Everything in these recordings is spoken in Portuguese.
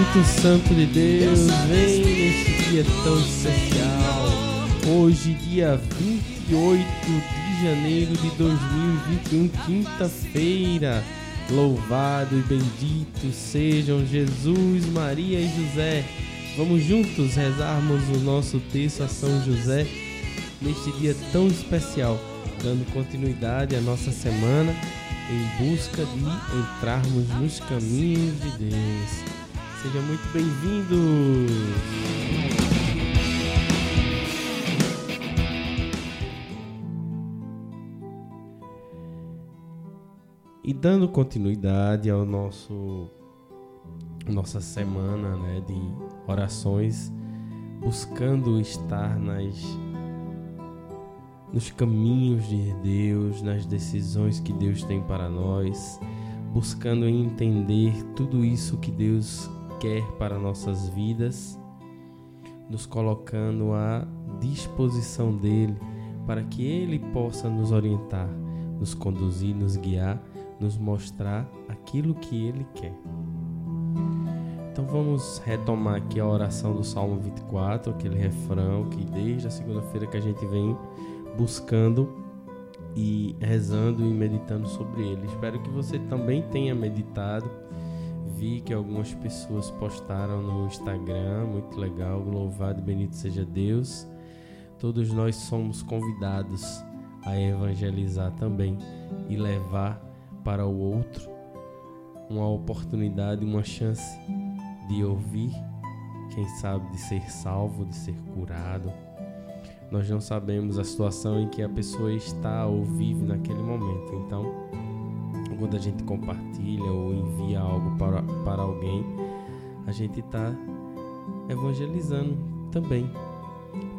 Espírito Santo de Deus, vem nesse dia tão especial. Hoje, dia 28 de janeiro de 2021, quinta-feira. Louvado e bendito sejam Jesus, Maria e José. Vamos juntos rezarmos o nosso texto a São José neste dia tão especial, dando continuidade à nossa semana em busca de entrarmos nos caminhos de Deus. Seja muito bem-vindo! E dando continuidade ao nosso nossa semana né, de orações, buscando estar nas nos caminhos de Deus, nas decisões que Deus tem para nós, buscando entender tudo isso que Deus quer para nossas vidas, nos colocando à disposição dele para que ele possa nos orientar, nos conduzir, nos guiar, nos mostrar aquilo que ele quer. Então vamos retomar aqui a oração do Salmo 24, aquele refrão que desde a segunda-feira que a gente vem buscando e rezando e meditando sobre ele. Espero que você também tenha meditado. Vi que algumas pessoas postaram no Instagram, muito legal. Louvado e bendito seja Deus. Todos nós somos convidados a evangelizar também e levar para o outro uma oportunidade, uma chance de ouvir, quem sabe de ser salvo, de ser curado nós não sabemos a situação em que a pessoa está ou vive naquele momento. Então, quando a gente compartilha ou envia algo para, para alguém, a gente está evangelizando também.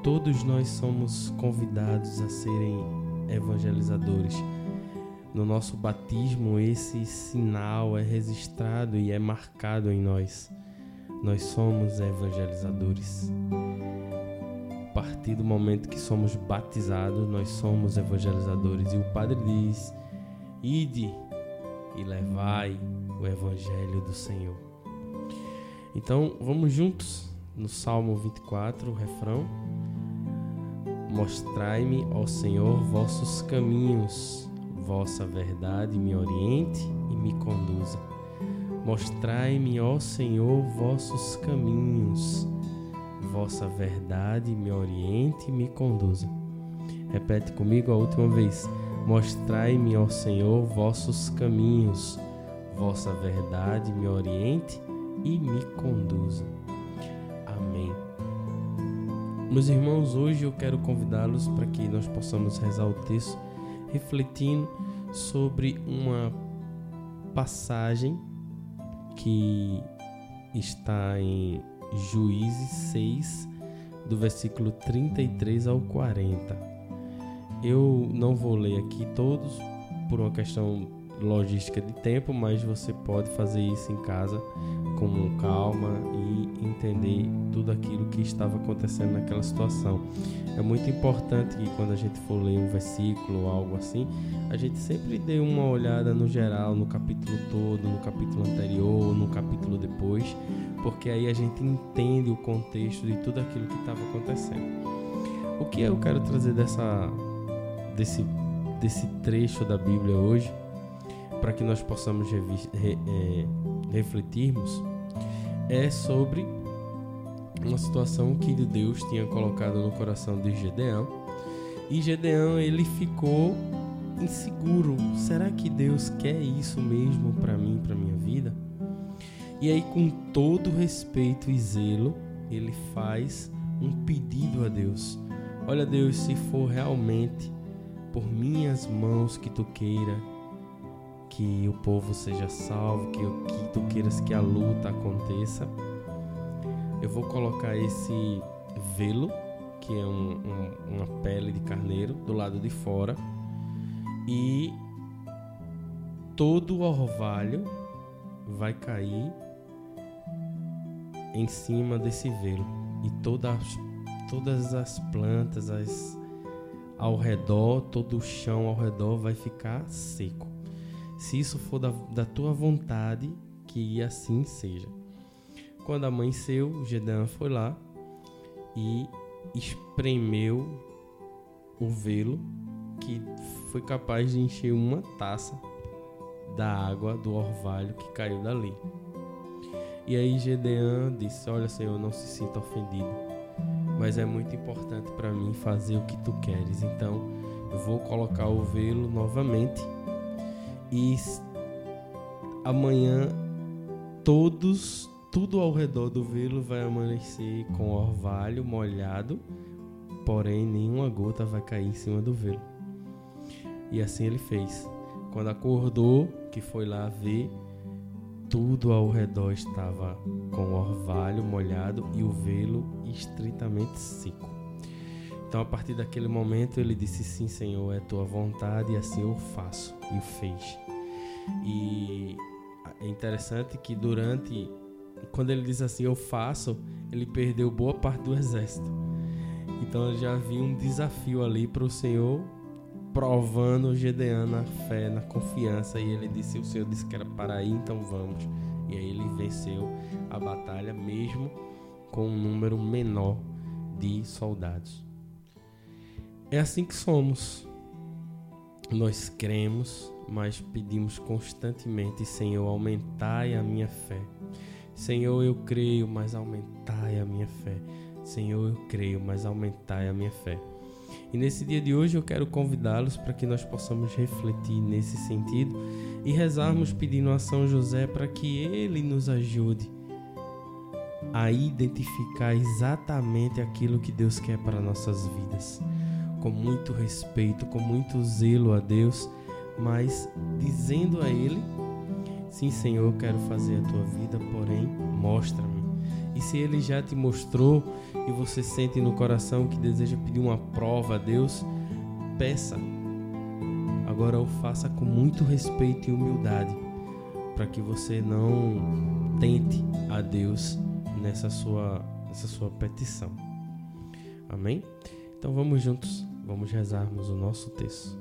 Todos nós somos convidados a serem evangelizadores. No nosso batismo, esse sinal é registrado e é marcado em nós. Nós somos evangelizadores partir do momento que somos batizados, nós somos evangelizadores. E o Padre diz: Ide e levai o Evangelho do Senhor. Então, vamos juntos no Salmo 24, o refrão. Mostrai-me, ó Senhor, vossos caminhos, vossa verdade me oriente e me conduza. Mostrai-me, ó Senhor, vossos caminhos vossa verdade me oriente e me conduza. Repete comigo a última vez. Mostrai-me, ó Senhor, vossos caminhos, vossa verdade me oriente e me conduza. Amém. Meus irmãos, hoje eu quero convidá-los para que nós possamos rezar o texto refletindo sobre uma passagem que está em Juízes 6, do versículo 33 ao 40. Eu não vou ler aqui todos por uma questão logística de tempo, mas você pode fazer isso em casa com calma e entender tudo aquilo que estava acontecendo naquela situação. É muito importante que quando a gente for ler um versículo ou algo assim, a gente sempre dê uma olhada no geral, no capítulo todo, no capítulo anterior, no capítulo depois, porque aí a gente entende o contexto de tudo aquilo que estava acontecendo. O que eu quero trazer dessa desse desse trecho da Bíblia hoje, para que nós possamos re, é, refletirmos, é sobre uma situação que Deus tinha colocado no coração de Gedeão. E Gedeão ele ficou inseguro. Será que Deus quer isso mesmo para mim, para minha vida? E aí, com todo respeito e zelo, ele faz um pedido a Deus. Olha, Deus, se for realmente por minhas mãos que tu queira que o povo seja salvo, que, que tu queiras que a luta aconteça, eu vou colocar esse velo, que é um, um, uma pele de carneiro, do lado de fora, e todo o orvalho vai cair em cima desse velo. E todas, todas as plantas as, ao redor, todo o chão ao redor vai ficar seco. Se isso for da, da tua vontade, que assim seja. Quando amanheceu, Gedeão foi lá e espremeu o velo que foi capaz de encher uma taça da água do orvalho que caiu dali. E aí Gedeão disse: Olha, Senhor, não se sinta ofendido, mas é muito importante para mim fazer o que tu queres. Então eu vou colocar o velo novamente e amanhã todos tudo ao redor do velo vai amanhecer com orvalho molhado, porém nenhuma gota vai cair em cima do velo. E assim ele fez. Quando acordou, que foi lá ver, tudo ao redor estava com orvalho molhado e o velo estritamente seco. Então, a partir daquele momento, ele disse: Sim, Senhor, é tua vontade, e assim eu faço. E o fez. E é interessante que durante quando ele diz assim, eu faço, ele perdeu boa parte do exército. Então já havia um desafio ali para o Senhor, provando Gedeão na fé, na confiança. E ele disse: O Senhor disse que era para ir, então vamos. E aí ele venceu a batalha, mesmo com um número menor de soldados. É assim que somos. Nós cremos, mas pedimos constantemente, Senhor, aumentai a minha fé. Senhor, eu creio, mas aumentai a minha fé. Senhor, eu creio, mas aumentai a minha fé. E nesse dia de hoje eu quero convidá-los para que nós possamos refletir nesse sentido e rezarmos pedindo a São José para que ele nos ajude a identificar exatamente aquilo que Deus quer para nossas vidas. Com muito respeito, com muito zelo a Deus, mas dizendo a Ele Sim, Senhor, eu quero fazer a tua vida, porém, mostra-me. E se ele já te mostrou e você sente no coração que deseja pedir uma prova a Deus, peça. Agora o faça com muito respeito e humildade, para que você não tente a Deus nessa sua, nessa sua petição. Amém? Então vamos juntos, vamos rezarmos o nosso texto.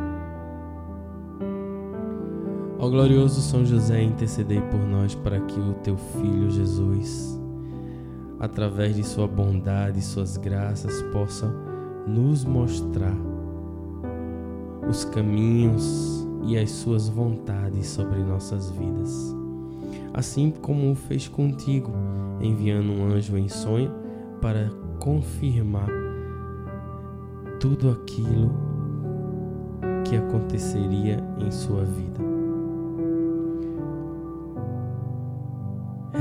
Ó glorioso São José, intercedei por nós para que o teu Filho Jesus, através de sua bondade e suas graças, possa nos mostrar os caminhos e as suas vontades sobre nossas vidas. Assim como o fez contigo, enviando um anjo em sonho para confirmar tudo aquilo que aconteceria em sua vida.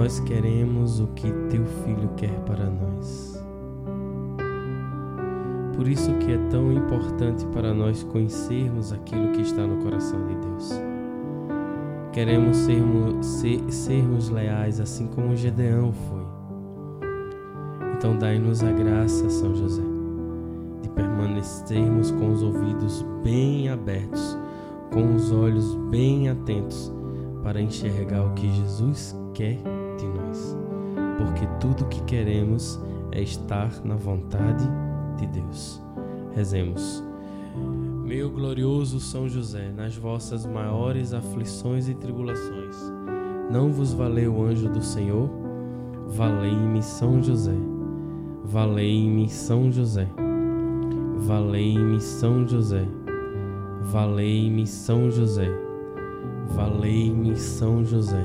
nós queremos o que teu filho quer para nós. Por isso que é tão importante para nós conhecermos aquilo que está no coração de Deus. Queremos sermos, ser, sermos leais, assim como Gedeão foi. Então, dai-nos a graça, São José, de permanecermos com os ouvidos bem abertos com os olhos bem atentos para enxergar o que Jesus quer porque tudo o que queremos é estar na vontade de Deus. Rezemos. Meu glorioso São José, nas vossas maiores aflições e tribulações, não vos valeu o anjo do Senhor? Valei-me São José. Valei-me São José. Valei-me São José. Valei-me São José, valei-me São José,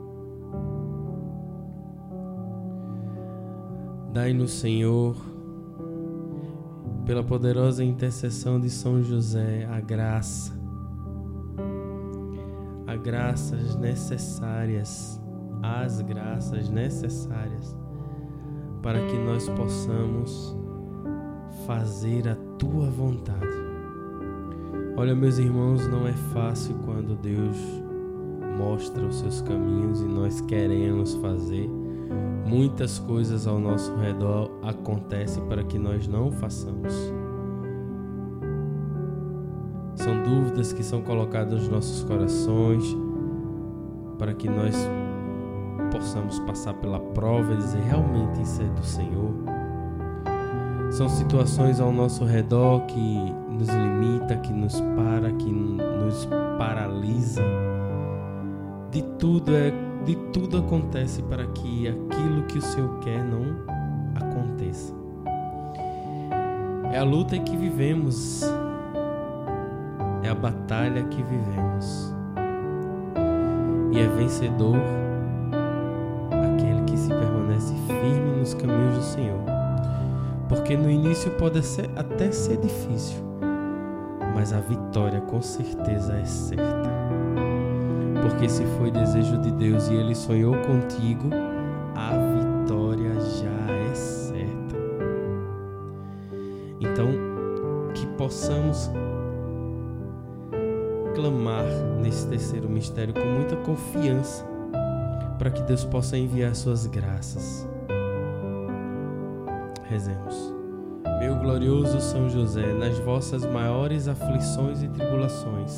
Dai-nos, Senhor, pela poderosa intercessão de São José, a graça, a graças necessárias, as graças necessárias para que nós possamos fazer a tua vontade. Olha, meus irmãos, não é fácil quando Deus mostra os seus caminhos e nós queremos fazer. Muitas coisas ao nosso redor acontecem para que nós não façamos. São dúvidas que são colocadas nos nossos corações para que nós possamos passar pela prova e dizer realmente isso é do Senhor. São situações ao nosso redor que nos limita, que nos para, que nos paralisa de tudo é de tudo acontece para que aquilo que o Senhor quer não aconteça. É a luta que vivemos. É a batalha que vivemos. E é vencedor aquele que se permanece firme nos caminhos do Senhor. Porque no início pode ser, até ser difícil, mas a vitória com certeza é certa. Porque se foi desejo de Deus e Ele sonhou contigo, a vitória já é certa. Então, que possamos clamar nesse terceiro mistério com muita confiança, para que Deus possa enviar suas graças. Rezemos. Meu glorioso São José, nas vossas maiores aflições e tribulações,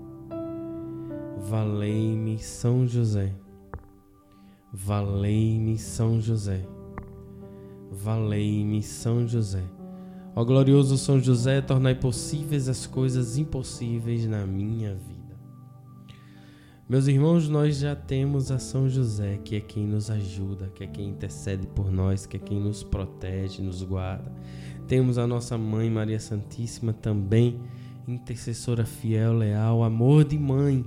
Valei-me São José. Valei-me São José. Valei-me São José. Ó glorioso São José, tornai possíveis as coisas impossíveis na minha vida. Meus irmãos, nós já temos a São José, que é quem nos ajuda, que é quem intercede por nós, que é quem nos protege, nos guarda. Temos a nossa mãe Maria Santíssima também, intercessora fiel, leal, amor de mãe.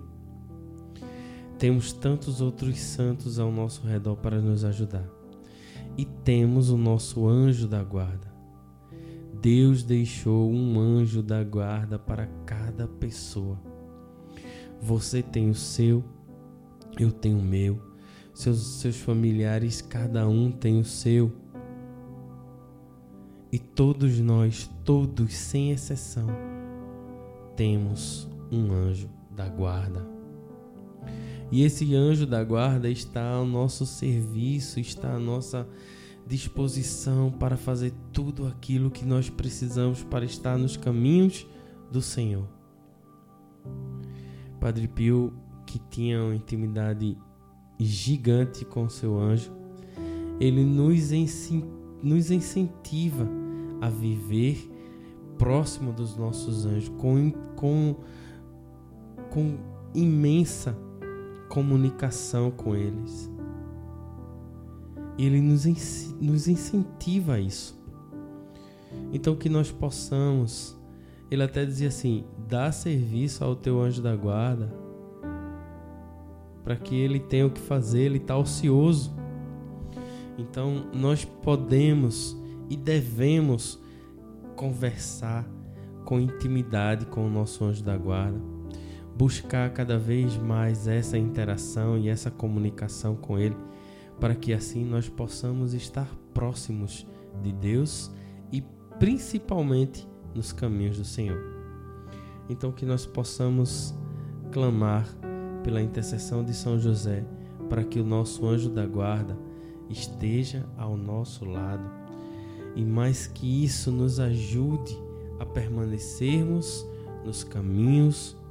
Temos tantos outros santos ao nosso redor para nos ajudar. E temos o nosso anjo da guarda. Deus deixou um anjo da guarda para cada pessoa. Você tem o seu, eu tenho o meu. Seus, seus familiares, cada um tem o seu. E todos nós, todos sem exceção, temos um anjo da guarda. E esse anjo da guarda está ao nosso serviço, está à nossa disposição para fazer tudo aquilo que nós precisamos para estar nos caminhos do Senhor. Padre Pio, que tinha uma intimidade gigante com seu anjo, ele nos, nos incentiva a viver próximo dos nossos anjos, com, com, com imensa comunicação com eles. Ele nos, nos incentiva a isso. Então que nós possamos, ele até dizia assim: dá serviço ao teu anjo da guarda, para que ele tenha o que fazer, ele está ocioso. Então nós podemos e devemos conversar com intimidade com o nosso anjo da guarda, buscar cada vez mais essa interação e essa comunicação com ele, para que assim nós possamos estar próximos de Deus e principalmente nos caminhos do Senhor. Então, que nós possamos clamar pela intercessão de São José para que o nosso anjo da guarda esteja ao nosso lado e mais que isso nos ajude a permanecermos nos caminhos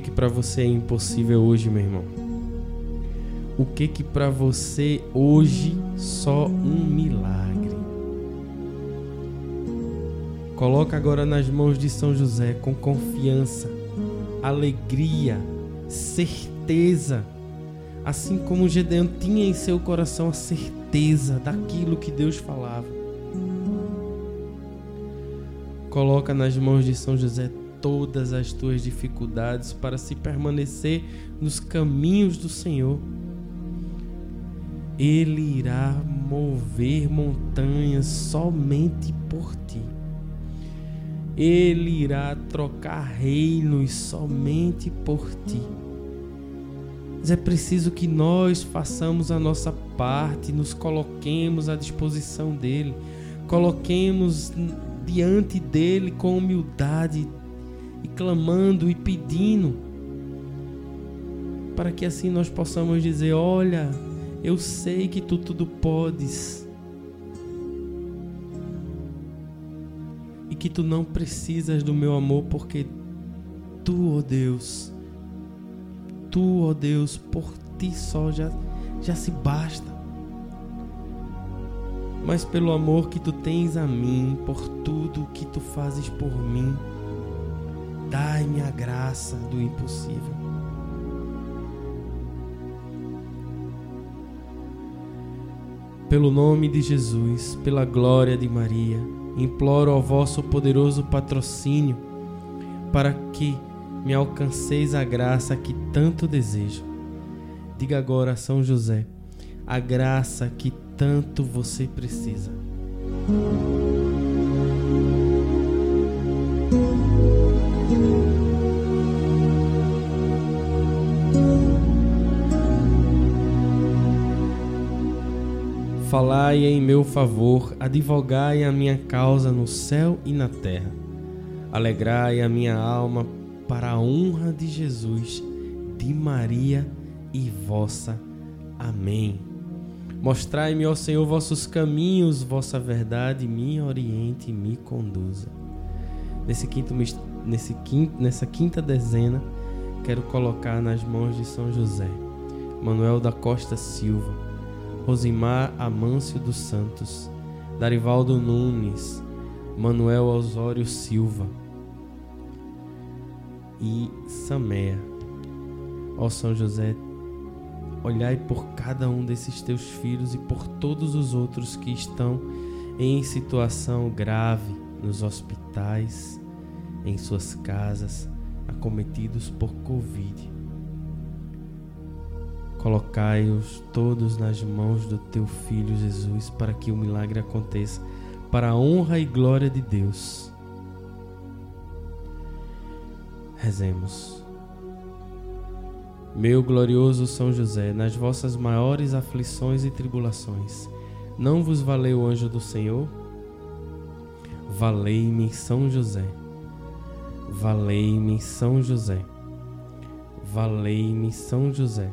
Que que para você é impossível hoje, meu irmão? o que que para você hoje só um milagre. Coloca agora nas mãos de São José com confiança, alegria, certeza, assim como Gedeão tinha em seu coração a certeza daquilo que Deus falava. Coloca nas mãos de São José todas as tuas dificuldades para se permanecer nos caminhos do Senhor. Ele irá mover montanhas somente por ti. Ele irá trocar reinos somente por ti. Mas é preciso que nós façamos a nossa parte, nos coloquemos à disposição dele, coloquemos diante dele com humildade e clamando e pedindo, para que assim nós possamos dizer: Olha, eu sei que tu tudo podes. E que tu não precisas do meu amor, porque tu, ó oh Deus, tu, ó oh Deus, por ti só já, já se basta. Mas pelo amor que tu tens a mim, por tudo que tu fazes por mim, dai-me a graça do impossível. Pelo nome de Jesus, pela glória de Maria, imploro ao vosso poderoso patrocínio para que me alcanceis a graça que tanto desejo. Diga agora a São José, a graça que tanto você precisa. Falai em meu favor, advogai a minha causa no céu e na terra. Alegrai a minha alma para a honra de Jesus, de Maria e vossa. Amém. Mostrai-me, ó Senhor, vossos caminhos, vossa verdade me oriente e me conduza. Nesse quinto, nesse quinto, nessa quinta dezena, quero colocar nas mãos de São José, Manuel da Costa Silva, Rosimar Amâncio dos Santos, Darivaldo Nunes, Manuel Osório Silva e Saméa. Ó São José, olhai por cada um desses teus filhos e por todos os outros que estão em situação grave nos hospitais, em suas casas, acometidos por Covid. Colocai-os todos nas mãos do teu Filho Jesus, para que o milagre aconteça, para a honra e glória de Deus. Rezemos. Meu glorioso São José, nas vossas maiores aflições e tribulações, não vos valeu o anjo do Senhor? Valei-me, São José. Valei-me, São José. Valei-me, São José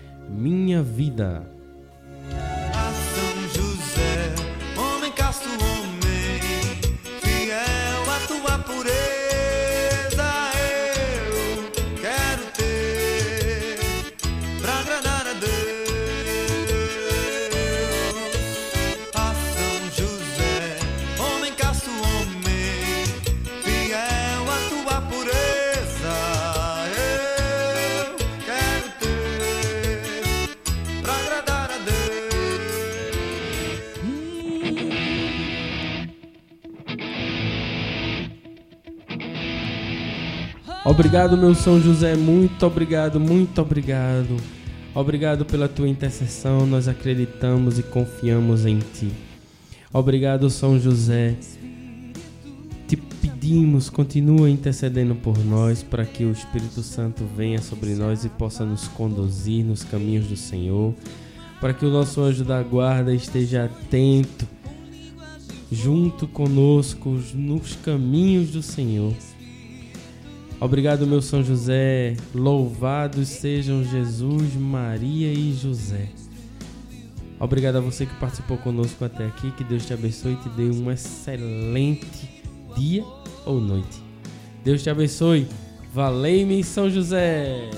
minha vida. Obrigado, meu São José, muito obrigado, muito obrigado. Obrigado pela tua intercessão, nós acreditamos e confiamos em ti. Obrigado, São José. Te pedimos, continua intercedendo por nós para que o Espírito Santo venha sobre nós e possa nos conduzir nos caminhos do Senhor, para que o nosso anjo da guarda esteja atento junto conosco nos caminhos do Senhor Obrigado, meu São José. Louvados sejam Jesus, Maria e José. Obrigado a você que participou conosco até aqui. Que Deus te abençoe e te dê um excelente dia ou noite. Deus te abençoe. Valei-me, São José.